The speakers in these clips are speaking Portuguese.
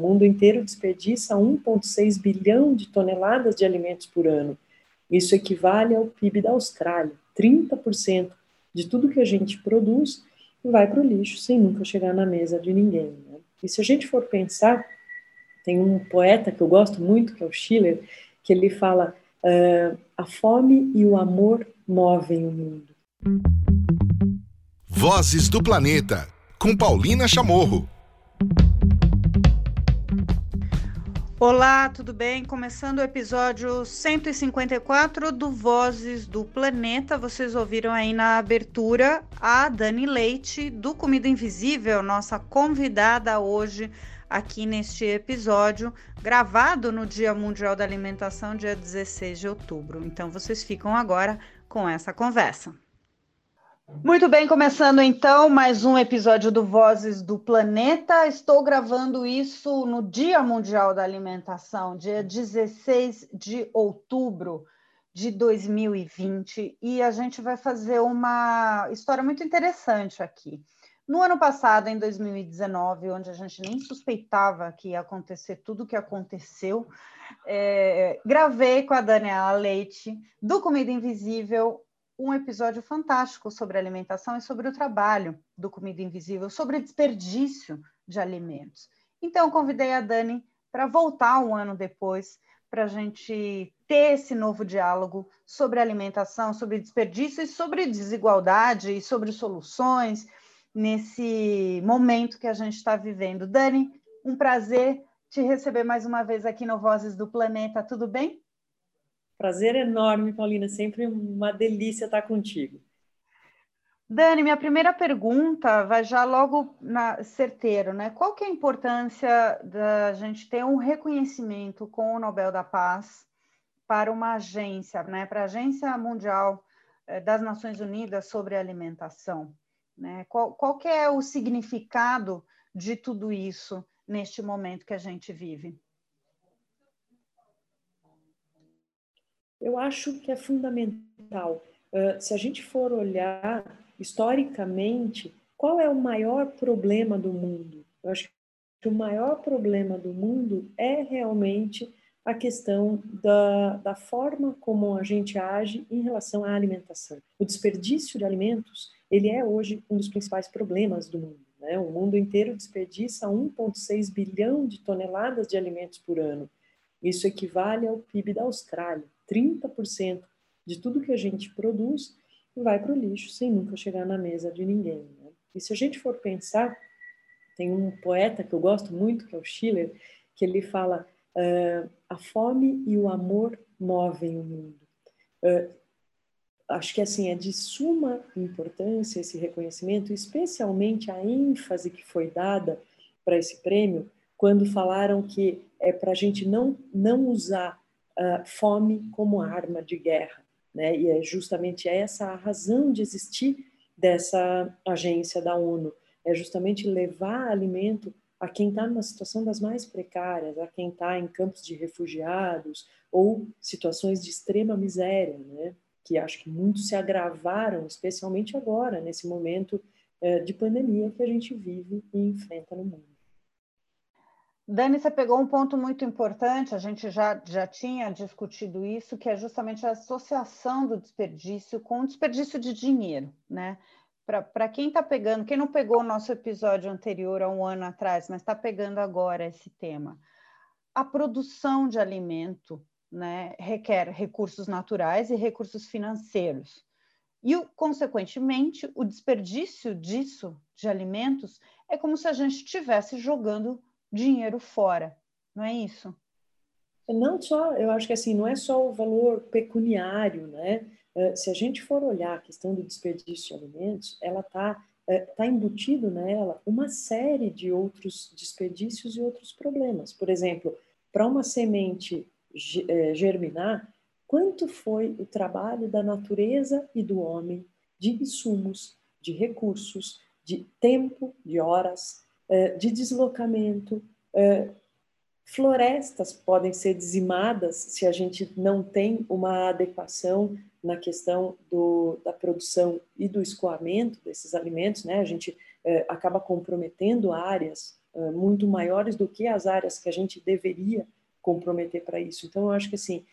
Mundo inteiro desperdiça 1,6 bilhão de toneladas de alimentos por ano. Isso equivale ao PIB da Austrália. 30% de tudo que a gente produz vai para o lixo sem nunca chegar na mesa de ninguém. Né? E se a gente for pensar, tem um poeta que eu gosto muito, que é o Schiller, que ele fala: uh, a fome e o amor movem o mundo. Vozes do Planeta, com Paulina Chamorro. Olá, tudo bem? Começando o episódio 154 do Vozes do Planeta. Vocês ouviram aí na abertura a Dani Leite, do Comida Invisível, nossa convidada hoje aqui neste episódio, gravado no Dia Mundial da Alimentação, dia 16 de outubro. Então vocês ficam agora com essa conversa. Muito bem, começando então mais um episódio do Vozes do Planeta. Estou gravando isso no Dia Mundial da Alimentação, dia 16 de outubro de 2020, e a gente vai fazer uma história muito interessante aqui. No ano passado, em 2019, onde a gente nem suspeitava que ia acontecer tudo o que aconteceu, é, gravei com a Daniela Leite, do Comida Invisível, um episódio fantástico sobre alimentação e sobre o trabalho do Comida Invisível, sobre desperdício de alimentos. Então, convidei a Dani para voltar um ano depois, para a gente ter esse novo diálogo sobre alimentação, sobre desperdício e sobre desigualdade e sobre soluções nesse momento que a gente está vivendo. Dani, um prazer te receber mais uma vez aqui no Vozes do Planeta, tudo bem? Prazer enorme, Paulina. Sempre uma delícia estar contigo. Dani, minha primeira pergunta vai já logo na certeiro, né? Qual que é a importância da gente ter um reconhecimento com o Nobel da Paz para uma agência, né? Para a Agência Mundial eh, das Nações Unidas sobre Alimentação, né? Qual, qual que é o significado de tudo isso neste momento que a gente vive? Eu acho que é fundamental. Uh, se a gente for olhar historicamente, qual é o maior problema do mundo? Eu acho que o maior problema do mundo é realmente a questão da, da forma como a gente age em relação à alimentação. O desperdício de alimentos, ele é hoje um dos principais problemas do mundo. Né? O mundo inteiro desperdiça 1,6 bilhão de toneladas de alimentos por ano. Isso equivale ao PIB da Austrália. 30% de tudo que a gente produz vai para o lixo sem nunca chegar na mesa de ninguém. Né? E se a gente for pensar, tem um poeta que eu gosto muito, que é o Schiller, que ele fala: uh, a fome e o amor movem o mundo. Uh, acho que assim é de suma importância esse reconhecimento, especialmente a ênfase que foi dada para esse prêmio quando falaram que é para a gente não não usar uh, fome como arma de guerra. Né? E é justamente essa a razão de existir dessa agência da ONU, é justamente levar alimento a quem está numa situação das mais precárias, a quem está em campos de refugiados ou situações de extrema miséria, né? que acho que muito se agravaram, especialmente agora, nesse momento eh, de pandemia que a gente vive e enfrenta no mundo. Dani, você pegou um ponto muito importante, a gente já, já tinha discutido isso, que é justamente a associação do desperdício com o desperdício de dinheiro, né? Para quem está pegando, quem não pegou o nosso episódio anterior há um ano atrás, mas está pegando agora esse tema, a produção de alimento né, requer recursos naturais e recursos financeiros. E, consequentemente, o desperdício disso, de alimentos, é como se a gente estivesse jogando dinheiro fora, não é isso? Não só, eu acho que assim, não é só o valor pecuniário, né? Eh, se a gente for olhar a questão do desperdício de alimentos, ela está está eh, embutido nela uma série de outros desperdícios e outros problemas. Por exemplo, para uma semente germinar, quanto foi o trabalho da natureza e do homem de insumos, de recursos, de tempo, de horas, é, de deslocamento. É, florestas podem ser dizimadas se a gente não tem uma adequação na questão do, da produção e do escoamento desses alimentos, né? A gente é, acaba comprometendo áreas muito maiores do que as áreas que a gente deveria comprometer para isso. Então, eu acho que assim,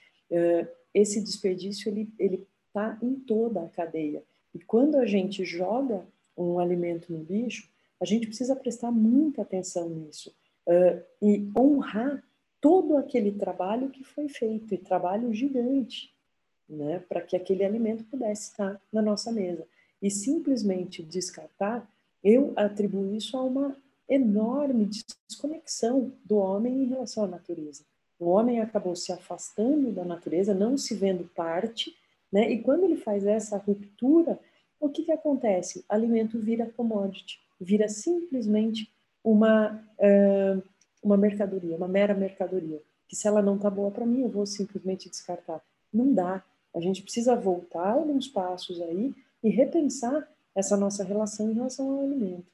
esse desperdício ele ele está em toda a cadeia. E quando a gente joga um alimento no lixo, a gente precisa prestar muita atenção nisso uh, e honrar todo aquele trabalho que foi feito e trabalho gigante, né, para que aquele alimento pudesse estar na nossa mesa. E simplesmente descartar, eu atribuo isso a uma enorme desconexão do homem em relação à natureza. O homem acabou se afastando da natureza, não se vendo parte, né? E quando ele faz essa ruptura, o que que acontece? Alimento vira commodity, vira simplesmente uma uh, uma mercadoria, uma mera mercadoria. Que se ela não está boa para mim, eu vou simplesmente descartar. Não dá. A gente precisa voltar alguns passos aí e repensar essa nossa relação em relação ao alimento.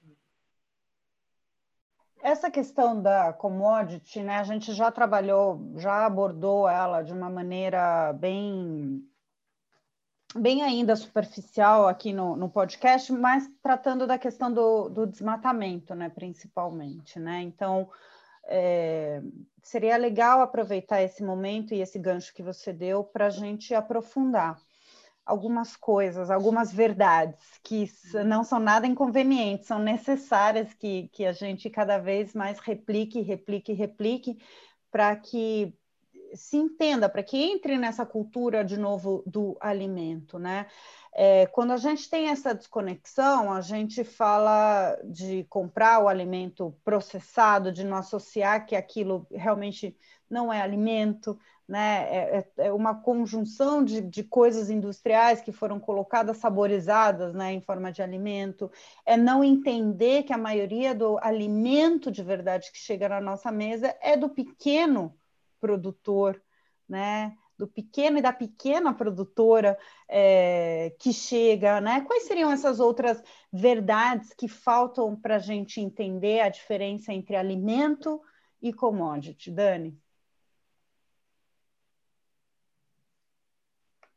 Essa questão da commodity, né, a gente já trabalhou, já abordou ela de uma maneira bem bem ainda superficial aqui no, no podcast, mas tratando da questão do, do desmatamento, né, principalmente, né? Então, é, seria legal aproveitar esse momento e esse gancho que você deu para a gente aprofundar algumas coisas, algumas verdades que não são nada inconvenientes, são necessárias que, que a gente cada vez mais replique, replique, replique, para que se entenda, para que entre nessa cultura de novo do alimento, né? É, quando a gente tem essa desconexão, a gente fala de comprar o alimento processado, de não associar que aquilo realmente não é alimento, né? É, é, é uma conjunção de, de, coisas industriais que foram colocadas saborizadas né, em forma de alimento, é não entender que a maioria do alimento de verdade que chega na nossa mesa é do pequeno produtor, né? do pequeno e da pequena produtora é, que chega, né? Quais seriam essas outras verdades que faltam para a gente entender a diferença entre alimento e commodity, Dani?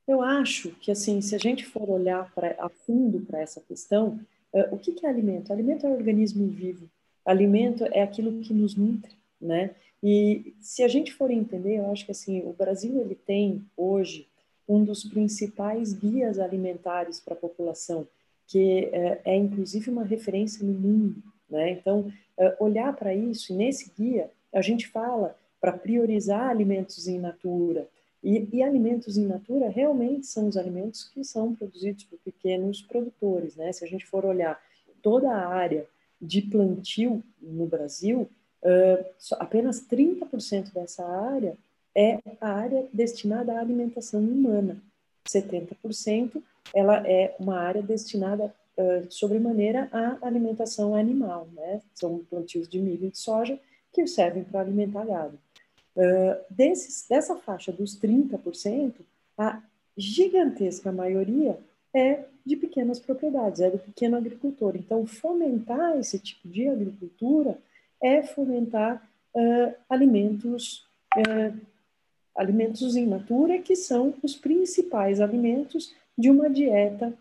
Eu acho que assim, se a gente for olhar pra, a fundo para essa questão, uh, o que, que é alimento? Alimento é um organismo vivo. Alimento é aquilo que nos nutre, né? E se a gente for entender, eu acho que assim, o Brasil ele tem hoje um dos principais guias alimentares para a população, que é, é, inclusive uma referência no mundo, né? Então, é, olhar para isso, e nesse guia a gente fala para priorizar alimentos in natura, e, e, alimentos in natura realmente são os alimentos que são produzidos por pequenos produtores, né? Se a gente for olhar toda a área de plantio no Brasil, uh, apenas 30% dessa área é a área destinada à alimentação humana. 70% ela é uma área destinada uh, sobremaneira à alimentação animal, né? São plantios de milho e de soja que servem para alimentar gado. Uh, desses, dessa faixa dos 30%, a gigantesca maioria é de pequenas propriedades, é do pequeno agricultor. Então, fomentar esse tipo de agricultura é fomentar uh, alimentos, uh, alimentos in natura, que são os principais alimentos de uma dieta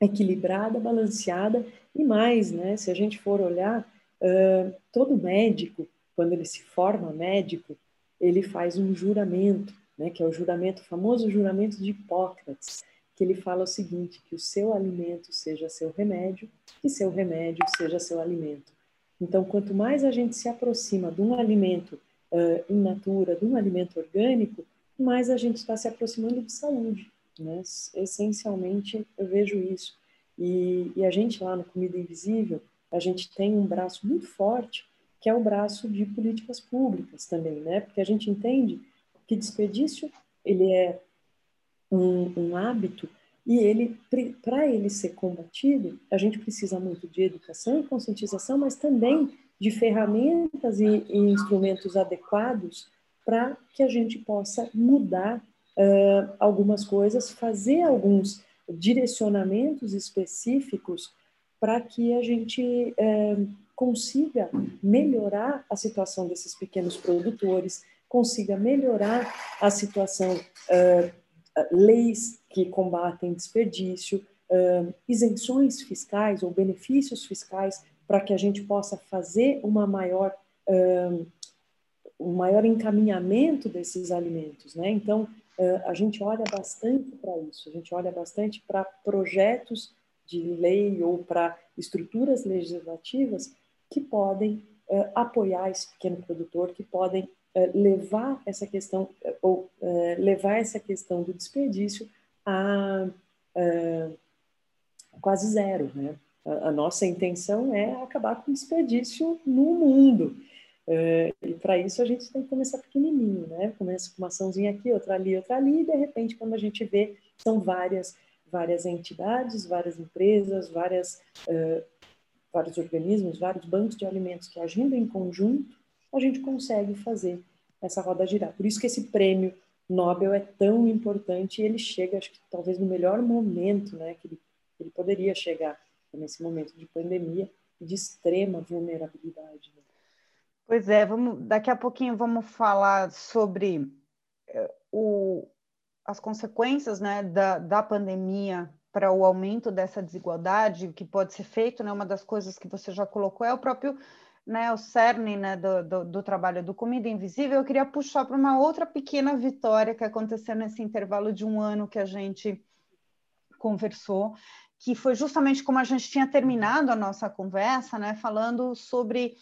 equilibrada, balanceada e mais, né? Se a gente for olhar, uh, todo médico, quando ele se forma médico, ele faz um juramento, né? Que é o juramento, o famoso juramento de Hipócrates, que ele fala o seguinte: que o seu alimento seja seu remédio e seu remédio seja seu alimento. Então, quanto mais a gente se aproxima de um alimento uh, in natura, de um alimento orgânico, mais a gente está se aproximando de saúde. Né? Essencialmente, eu vejo isso. E, e, a gente lá no Comida Invisível, a gente tem um braço muito forte, que é o braço de políticas públicas também, né? Porque a gente entende que desperdício ele é um, um hábito e ele, para ele ser combatido, a gente precisa muito de educação e conscientização, mas também de ferramentas e, e instrumentos adequados para que a gente possa mudar uh, algumas coisas, fazer alguns direcionamentos específicos para que a gente uh, consiga melhorar a situação desses pequenos produtores, consiga melhorar a situação uh, leis que combatem desperdício, uh, isenções fiscais ou benefícios fiscais para que a gente possa fazer uma maior uh, um maior encaminhamento desses alimentos, né? Então a gente olha bastante para isso, a gente olha bastante para projetos de lei ou para estruturas legislativas que podem apoiar esse pequeno produtor, que podem levar essa questão ou levar essa questão do desperdício a quase zero, né? A, a nossa intenção é acabar com o desperdício no mundo. Uh, e para isso a gente tem que começar pequenininho, né? Começa com uma açãozinha aqui, outra ali, outra ali, e de repente, quando a gente vê, são várias, várias entidades, várias empresas, várias, uh, vários organismos, vários bancos de alimentos que agindo em conjunto, a gente consegue fazer essa roda girar. Por isso que esse prêmio Nobel é tão importante e ele chega, acho que talvez no melhor momento, né? Que ele, ele poderia chegar nesse momento de pandemia e de extrema vulnerabilidade. Né? Pois é, vamos, daqui a pouquinho vamos falar sobre uh, o, as consequências né, da, da pandemia para o aumento dessa desigualdade, o que pode ser feito, né, uma das coisas que você já colocou é o próprio né, o cerne né, do, do, do, trabalho do Comida Invisível, eu queria puxar para uma outra pequena vitória que aconteceu nesse intervalo de um ano que a gente conversou, que foi justamente como a gente tinha terminado a nossa conversa, né, falando sobre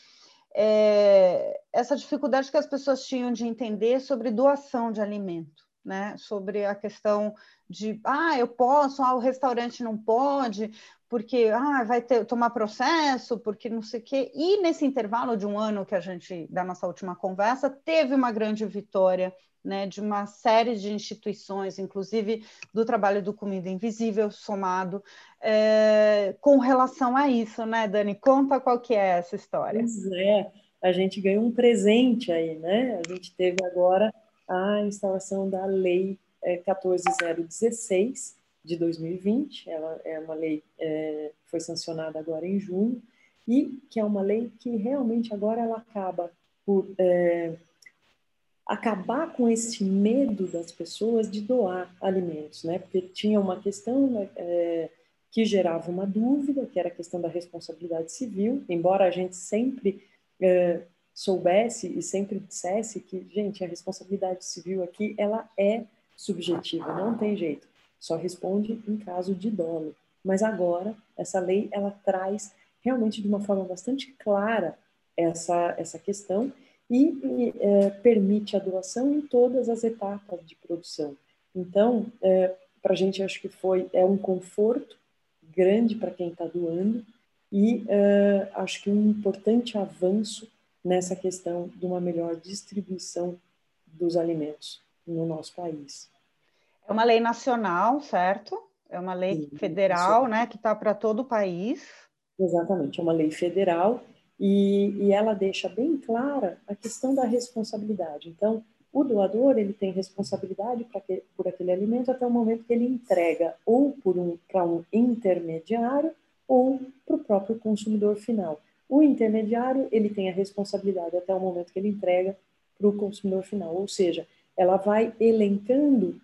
é, essa dificuldade que as pessoas tinham de entender sobre doação de alimento, né, sobre a questão de, ah, eu posso, ah, o restaurante não pode, porque ah, vai ter, tomar processo, porque não sei o quê. E nesse intervalo de um ano que a gente, da nossa última conversa, teve uma grande vitória né, de uma série de instituições, inclusive do trabalho do Comida Invisível somado, é, com relação a isso, né, Dani? Conta qual que é essa história. Pois é, a gente ganhou um presente aí, né? A gente teve agora a instalação da Lei é, 14016 de 2020, ela é uma lei é, foi sancionada agora em junho, e que é uma lei que realmente agora ela acaba por é, acabar com esse medo das pessoas de doar alimentos, né? Porque tinha uma questão né, é, que gerava uma dúvida, que era a questão da responsabilidade civil, embora a gente sempre é, soubesse e sempre dissesse que, gente, a responsabilidade civil aqui, ela é subjetiva, não tem jeito, só responde em caso de dolo. Mas agora, essa lei, ela traz realmente de uma forma bastante clara essa, essa questão e é, permite a doação em todas as etapas de produção. Então, é, para a gente acho que foi é um conforto grande para quem está doando e é, acho que um importante avanço nessa questão de uma melhor distribuição dos alimentos no nosso país. É uma lei nacional, certo? É uma lei Sim, federal, né, que está para todo o país. Exatamente, é uma lei federal e, e ela deixa bem clara a questão da responsabilidade. Então, o doador ele tem responsabilidade que, por aquele alimento até o momento que ele entrega ou por um para um intermediário ou para o próprio consumidor final. O intermediário ele tem a responsabilidade até o momento que ele entrega para o consumidor final, ou seja, ela vai elencando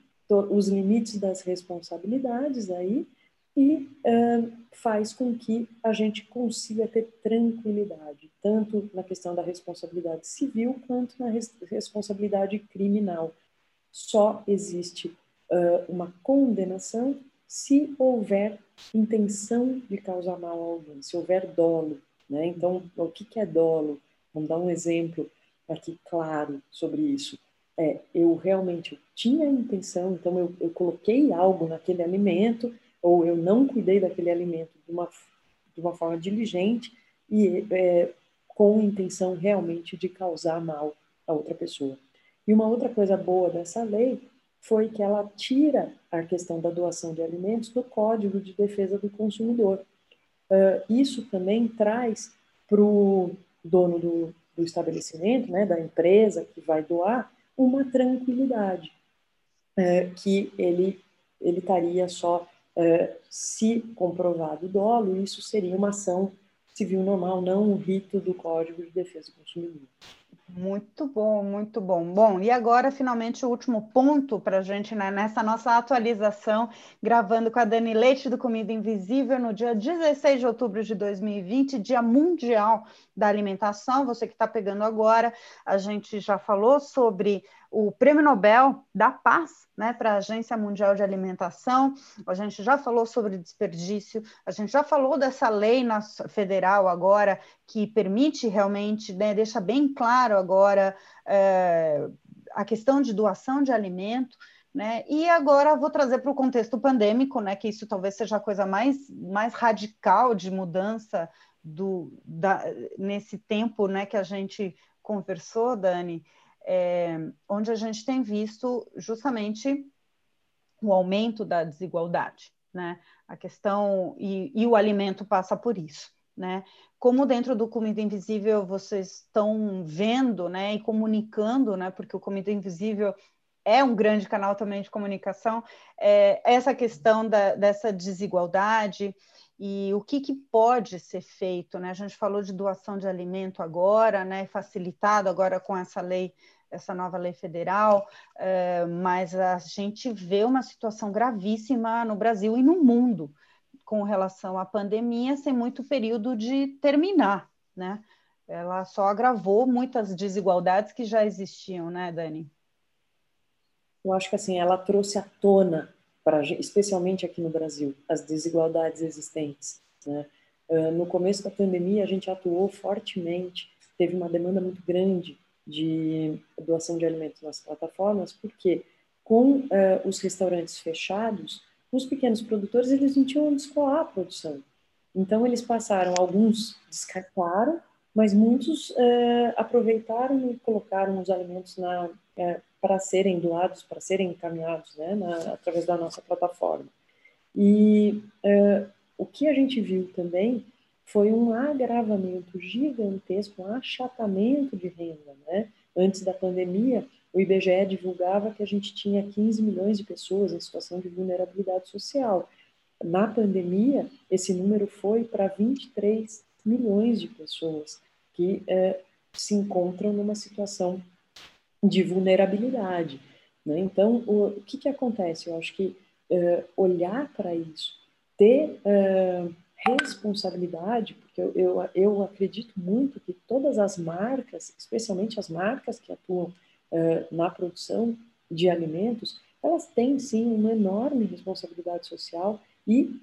os limites das responsabilidades aí e uh, faz com que a gente consiga ter tranquilidade, tanto na questão da responsabilidade civil quanto na res responsabilidade criminal. Só existe uh, uma condenação se houver intenção de causar mal a alguém, se houver dolo. Né? Então, o que, que é dolo? Vamos dar um exemplo aqui claro sobre isso. É, eu realmente tinha a intenção, então eu, eu coloquei algo naquele alimento, ou eu não cuidei daquele alimento de uma, de uma forma diligente e é, com intenção realmente de causar mal a outra pessoa. E uma outra coisa boa dessa lei foi que ela tira a questão da doação de alimentos do Código de Defesa do Consumidor. Uh, isso também traz para o dono do, do estabelecimento, né, da empresa que vai doar, uma tranquilidade, uh, que ele ele estaria só é, se comprovado o dolo, isso seria uma ação civil normal, não um rito do Código de Defesa do Consumidor. Muito bom, muito bom. Bom, e agora, finalmente, o último ponto para a gente, né, nessa nossa atualização, gravando com a Dani Leite do Comida Invisível no dia 16 de outubro de 2020, Dia Mundial da Alimentação. Você que está pegando agora, a gente já falou sobre o Prêmio Nobel da Paz né, para a Agência Mundial de Alimentação, a gente já falou sobre desperdício, a gente já falou dessa lei federal agora que permite realmente, né, deixa bem claro agora é, a questão de doação de alimento. Né? E agora vou trazer para o contexto pandêmico, né, que isso talvez seja a coisa mais, mais radical de mudança do, da, nesse tempo né, que a gente conversou, Dani, é, onde a gente tem visto justamente o aumento da desigualdade, né? A questão e, e o alimento passa por isso, né? Como dentro do Comida Invisível vocês estão vendo, né, e comunicando, né? Porque o Comida Invisível é um grande canal também de comunicação, é, essa questão da, dessa desigualdade e o que, que, pode ser feito, né? A gente falou de doação de alimento agora, né? Facilitado agora com essa lei, essa nova lei federal, é, mas a gente vê uma situação gravíssima no Brasil e no mundo com relação à pandemia, sem muito período de terminar, né? Ela só agravou muitas desigualdades que já existiam, né, Dani? Eu acho que assim ela trouxe à tona para especialmente aqui no Brasil, as desigualdades existentes. Né? Uh, no começo da pandemia, a gente atuou fortemente, teve uma demanda muito grande de doação de alimentos nas plataformas, porque com uh, os restaurantes fechados, os pequenos produtores eles não tinham onde escoar a produção. Então eles passaram, alguns descartaram, mas muitos uh, aproveitaram e colocaram os alimentos na para serem doados, para serem encaminhados né, na, através da nossa plataforma. E uh, o que a gente viu também foi um agravamento gigantesco, um achatamento de renda. Né? Antes da pandemia, o IBGE divulgava que a gente tinha 15 milhões de pessoas em situação de vulnerabilidade social. Na pandemia, esse número foi para 23 milhões de pessoas que uh, se encontram numa situação de vulnerabilidade. Né? Então, o, o, que, que acontece? Eu acho que uh, olhar para isso, ter uh, responsabilidade, porque eu, eu, eu, acredito muito que todas as marcas, especialmente as marcas que atuam uh, na produção de alimentos, elas têm sim uma enorme responsabilidade social e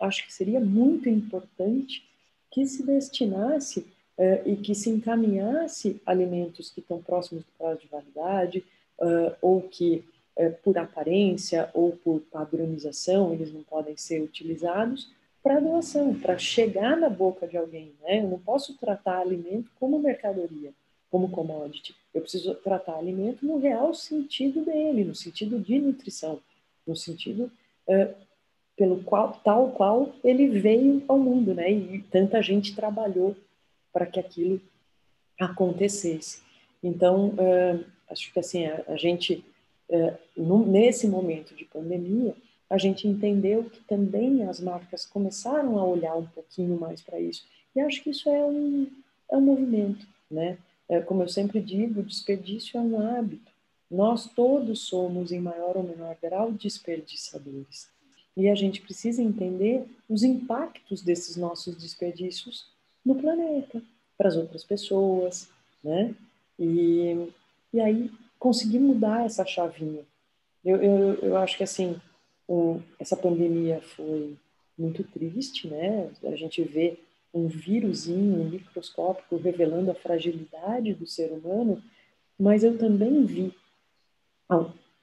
acho que seria muito importante que se destinasse uh, e que se encaminhasse alimentos que estão próximos do prazo de validade uh, ou que uh, por aparência ou por padronização eles não podem ser utilizados para doação, para chegar na boca de alguém. Né? Eu não posso tratar alimento como mercadoria, como commodity. Eu preciso tratar alimento no real sentido dele, no sentido de nutrição, no sentido pelo qual tal qual ele veio ao mundo, né? E tanta gente trabalhou para que aquilo acontecesse. Então, uh, acho que assim, a, gente, no, nesse momento de pandemia, a gente entendeu que também as marcas começaram a olhar um pouquinho mais para isso. E acho que isso é um, é um movimento, né? É, como eu sempre digo, o desperdício é um hábito. Nós todos somos, em maior ou menor grau, desperdiçadores. E a gente precisa entender os impactos desses nossos desperdícios no planeta, para as outras pessoas, né? E, e aí conseguir mudar essa chavinha. Eu, eu, eu acho que, assim, um, essa pandemia foi muito triste, né? A gente vê um vírusinho microscópico revelando a fragilidade do ser humano, mas eu também vi,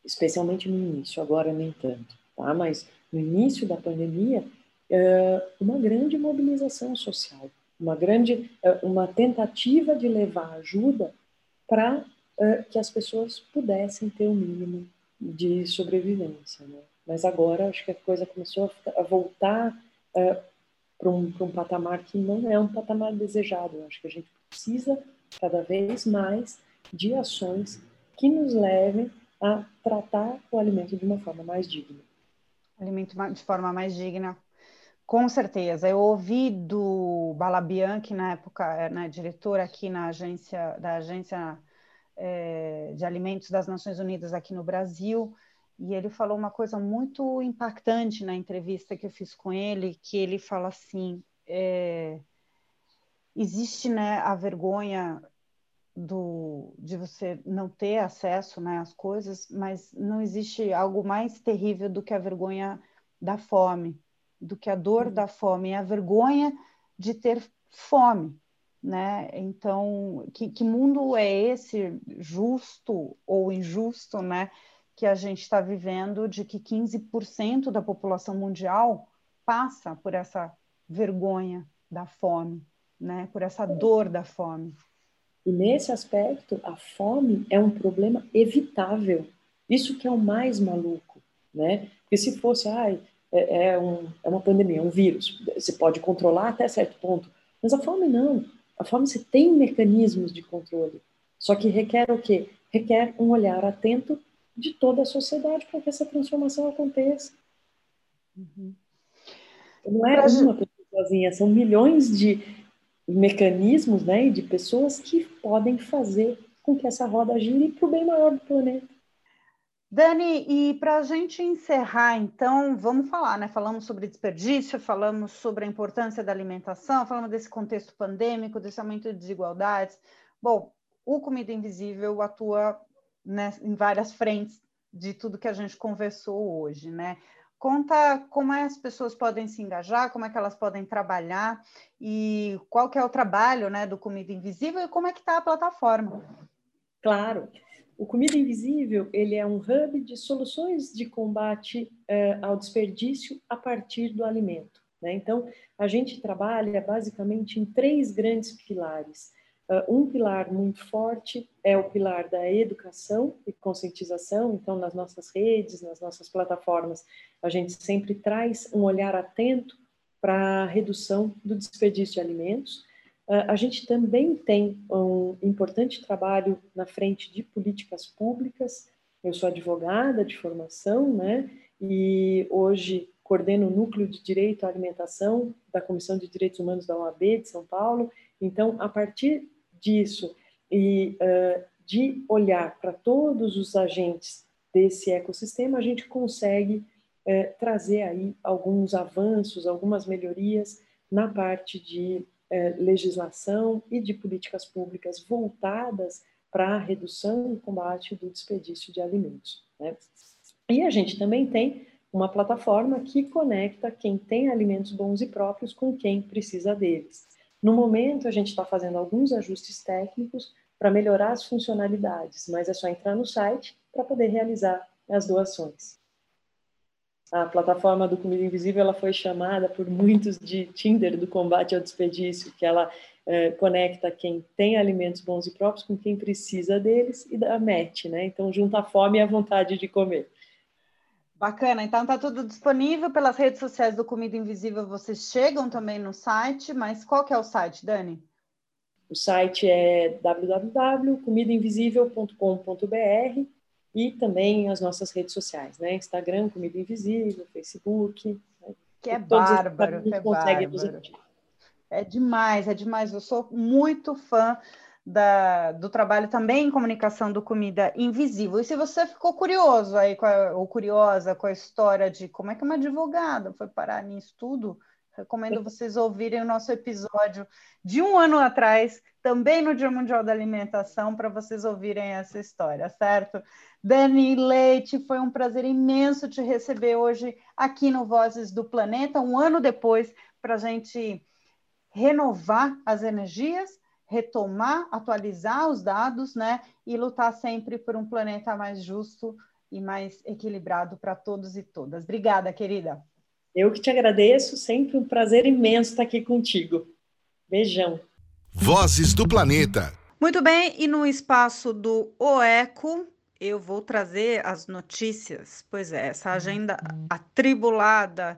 especialmente no início, agora nem tanto, tá? Mas no início da pandemia, eh, uma grande mobilização social uma grande eh, uma tentativa de levar ajuda para uh, que as pessoas pudessem ter o um mínimo de sobrevivência. Né? Mas agora acho que a coisa começou a, ficar, a voltar uh, eh, para um, um patamar que não é um patamar desejado. Eu acho que a gente precisa cada vez mais de ações que nos levem a tratar o alimento de uma forma mais digna. Alimento de forma mais digna, Com certeza. Eu ouvi do Balabian, que na época era né, diretor aqui na agência da agência é, de alimentos das Nações Unidas aqui no Brasil, e ele falou uma coisa muito impactante na entrevista que eu fiz com ele, que ele fala assim, é, existe né, a vergonha do, de você não ter acesso né, às coisas, mas não existe algo mais terrível do que a vergonha da fome do que a dor da fome, é a vergonha de ter fome, né? Então, que, que mundo é esse justo ou injusto, né? Que a gente está vivendo de que 15% da população mundial passa por essa vergonha da fome, né? Por essa dor da fome. E nesse aspecto, a fome é um problema evitável. Isso que é o mais maluco, né? Porque se fosse, ai, é, é, um, é uma pandemia, é um vírus. Você pode controlar até certo ponto, mas a fome não. A fome você tem mecanismos de controle. Só que requer o quê? Requer um olhar atento de toda a sociedade para que essa transformação aconteça. Uhum. Não é uma pessoa sozinha, são milhões de mecanismos né, e de pessoas que podem fazer com que essa roda gire para o bem maior do planeta. Dani, e para a gente encerrar, então, vamos falar, né? Falamos sobre desperdício, falamos sobre a importância da alimentação, falamos desse contexto pandêmico, desse aumento de desigualdades. Bom, o Comida Invisível atua né, em várias frentes de tudo que a gente conversou hoje, né? Conta como é as pessoas podem se engajar, como é que elas podem trabalhar e qual que é o trabalho né, do Comida Invisível e como é que está a plataforma. Claro. O Comida Invisível ele é um hub de soluções de combate uh, ao desperdício a partir do alimento. Né? Então, a gente trabalha basicamente em três grandes pilares. Uh, um pilar muito forte é o pilar da educação e conscientização. Então, nas nossas redes, nas nossas plataformas, a gente sempre traz um olhar atento para a redução do desperdício de alimentos. A gente também tem um importante trabalho na frente de políticas públicas. Eu sou advogada de formação, né? E hoje coordeno o Núcleo de Direito à Alimentação da Comissão de Direitos Humanos da OAB de São Paulo. Então, a partir disso e uh, de olhar para todos os agentes desse ecossistema, a gente consegue uh, trazer aí alguns avanços, algumas melhorias na parte de é, legislação e de políticas públicas voltadas para a redução e combate do desperdício de alimentos. Né? E a gente também tem uma plataforma que conecta quem tem alimentos bons e próprios com quem precisa deles. No momento, a gente está fazendo alguns ajustes técnicos para melhorar as funcionalidades, mas é só entrar no site para poder realizar as doações a plataforma do Comida Invisível ela foi chamada por muitos de Tinder do combate ao desperdício, que ela é, conecta quem tem alimentos bons e próprios com quem precisa deles e dá match, né? Então junta a fome e a vontade de comer. Bacana, então tá tudo disponível pelas redes sociais do Comida Invisível, vocês chegam também no site, mas qual que é o site, Dani? O site é www.comidainvisível.com.br e também as nossas redes sociais, né? Instagram, Comida Invisível, Facebook. Né? Que é bárbaro, que é bárbaro. É demais, é demais. Eu sou muito fã da, do trabalho também em comunicação do Comida Invisível. E se você ficou curioso aí, a, ou curiosa com a história de como é que uma advogada foi parar nisso tudo, recomendo vocês ouvirem o nosso episódio de um ano atrás, também no Dia Mundial da Alimentação, para vocês ouvirem essa história, certo? Dani Leite, foi um prazer imenso te receber hoje aqui no Vozes do Planeta, um ano depois, para a gente renovar as energias, retomar, atualizar os dados, né? E lutar sempre por um planeta mais justo e mais equilibrado para todos e todas. Obrigada, querida. Eu que te agradeço, sempre um prazer imenso estar aqui contigo. Beijão. Vozes do Planeta. Muito bem, e no espaço do OECO, eu vou trazer as notícias. Pois é, essa agenda atribulada,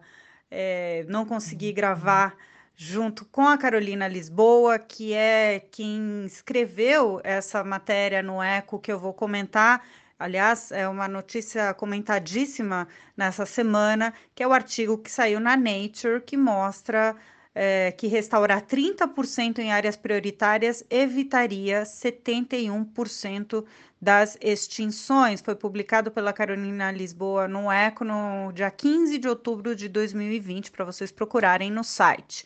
é, não consegui gravar junto com a Carolina Lisboa, que é quem escreveu essa matéria no Eco que eu vou comentar. Aliás, é uma notícia comentadíssima nessa semana, que é o artigo que saiu na Nature, que mostra é, que restaurar 30% em áreas prioritárias evitaria 71% das extinções. Foi publicado pela Carolina Lisboa no ECO no dia 15 de outubro de 2020, para vocês procurarem no site.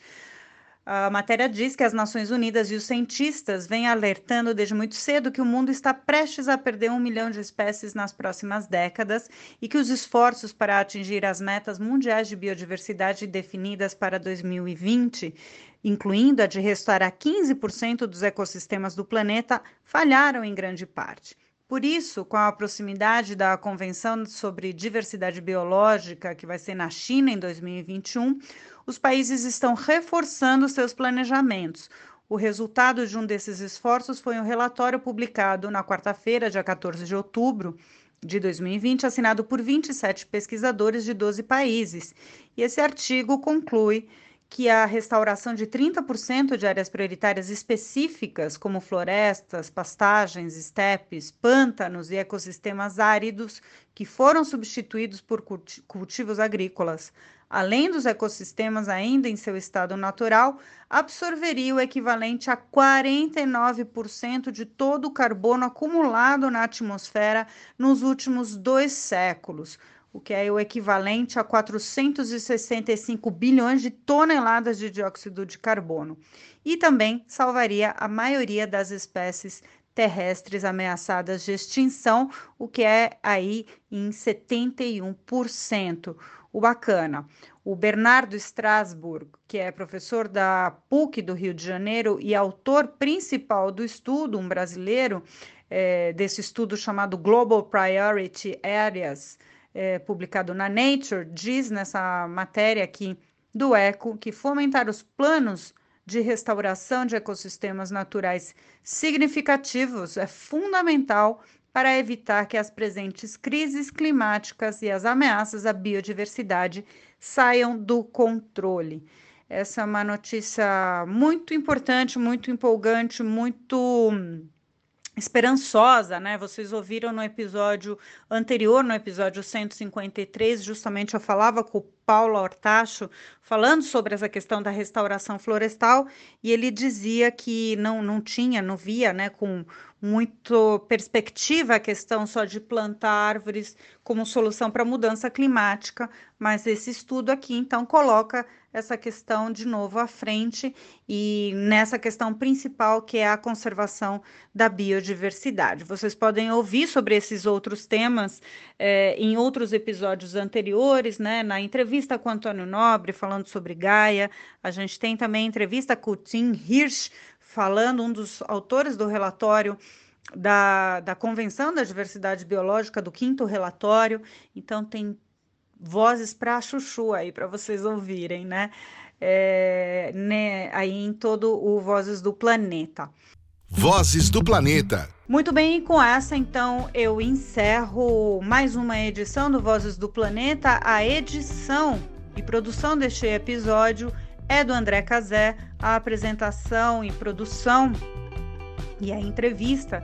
A matéria diz que as Nações Unidas e os cientistas vêm alertando desde muito cedo que o mundo está prestes a perder um milhão de espécies nas próximas décadas e que os esforços para atingir as metas mundiais de biodiversidade definidas para 2020, incluindo a de restaurar 15% dos ecossistemas do planeta, falharam em grande parte. Por isso, com a proximidade da Convenção sobre Diversidade Biológica, que vai ser na China em 2021, os países estão reforçando seus planejamentos. O resultado de um desses esforços foi um relatório publicado na quarta-feira, dia 14 de outubro de 2020, assinado por 27 pesquisadores de 12 países. E esse artigo conclui que a restauração de 30% de áreas prioritárias específicas, como florestas, pastagens, estepes, pântanos e ecossistemas áridos, que foram substituídos por cultivos agrícolas, além dos ecossistemas ainda em seu estado natural, absorveria o equivalente a 49% de todo o carbono acumulado na atmosfera nos últimos dois séculos, o que é o equivalente a 465 bilhões de toneladas de dióxido de carbono, e também salvaria a maioria das espécies terrestres ameaçadas de extinção, o que é aí em 71% o bacana. O Bernardo Strasburg, que é professor da PUC do Rio de Janeiro e autor principal do estudo, um brasileiro, é, desse estudo chamado Global Priority Areas, é, publicado na Nature, diz nessa matéria aqui do ECO que fomentar os planos de restauração de ecossistemas naturais significativos é fundamental para evitar que as presentes crises climáticas e as ameaças à biodiversidade saiam do controle. Essa é uma notícia muito importante, muito empolgante, muito esperançosa, né? Vocês ouviram no episódio anterior, no episódio 153, justamente eu falava com o Paulo Hortacho falando sobre essa questão da restauração florestal e ele dizia que não, não tinha, não via, né, com muito perspectiva a questão só de plantar árvores como solução para a mudança climática, mas esse estudo aqui então coloca essa questão de novo à frente e nessa questão principal que é a conservação da biodiversidade. Vocês podem ouvir sobre esses outros temas é, em outros episódios anteriores, né? Na entrevista com Antônio Nobre falando sobre Gaia, a gente tem também entrevista com Tim Hirsch falando, um dos autores do relatório da, da Convenção da Diversidade Biológica, do quinto relatório. Então, tem vozes para chuchu aí para vocês ouvirem, né? É, né? Aí em todo o Vozes do Planeta. Vozes do Planeta. Muito bem, e com essa então eu encerro mais uma edição do Vozes do Planeta. A edição e produção deste episódio é do André Cazé, a apresentação e produção e a entrevista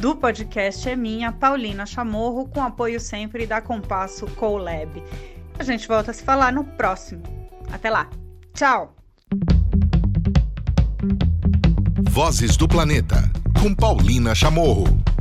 do podcast é minha, Paulina Chamorro, com apoio sempre da Compasso Colab. A gente volta a se falar no próximo. Até lá. Tchau. Vozes do Planeta, com Paulina Chamorro.